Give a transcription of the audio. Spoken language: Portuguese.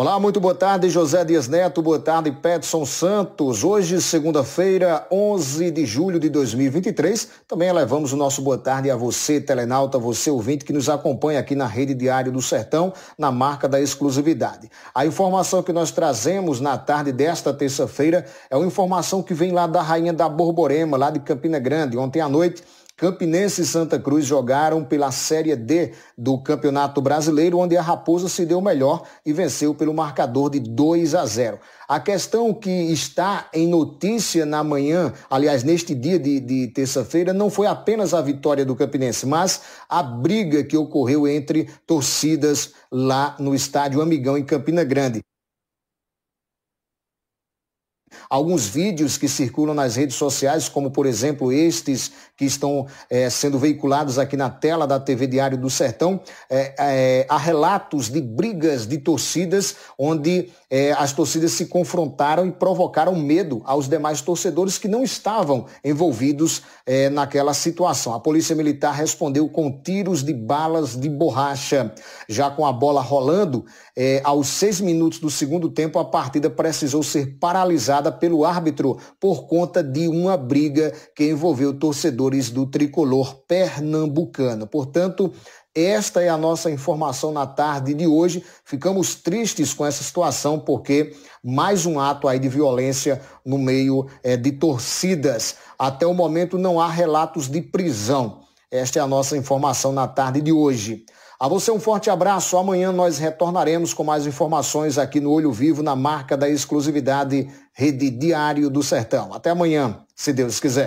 Olá, muito boa tarde, José Dias Neto, boa tarde, Petson Santos. Hoje, segunda-feira, 11 de julho de 2023, também elevamos o nosso boa tarde a você, telenauta, você ouvinte que nos acompanha aqui na Rede Diário do Sertão, na marca da exclusividade. A informação que nós trazemos na tarde desta terça-feira é uma informação que vem lá da Rainha da Borborema, lá de Campina Grande. Ontem à noite, Campinense e Santa Cruz jogaram pela Série D do Campeonato Brasileiro, onde a Raposa se deu melhor e venceu pelo marcador de 2 a 0. A questão que está em notícia na manhã, aliás, neste dia de, de terça-feira, não foi apenas a vitória do Campinense, mas a briga que ocorreu entre torcidas lá no estádio Amigão, em Campina Grande. Alguns vídeos que circulam nas redes sociais, como por exemplo estes que estão é, sendo veiculados aqui na tela da TV Diário do Sertão, é, é, há relatos de brigas de torcidas, onde as torcidas se confrontaram e provocaram medo aos demais torcedores que não estavam envolvidos naquela situação. A Polícia Militar respondeu com tiros de balas de borracha. Já com a bola rolando, aos seis minutos do segundo tempo, a partida precisou ser paralisada pelo árbitro por conta de uma briga que envolveu torcedores do tricolor pernambucano. Portanto, esta é a nossa informação na tarde de hoje. Ficamos tristes com essa situação porque mais um ato aí de violência no meio é, de torcidas. Até o momento não há relatos de prisão. Esta é a nossa informação na tarde de hoje. A você um forte abraço. Amanhã nós retornaremos com mais informações aqui no Olho Vivo, na marca da exclusividade Rede Diário do Sertão. Até amanhã, se Deus quiser.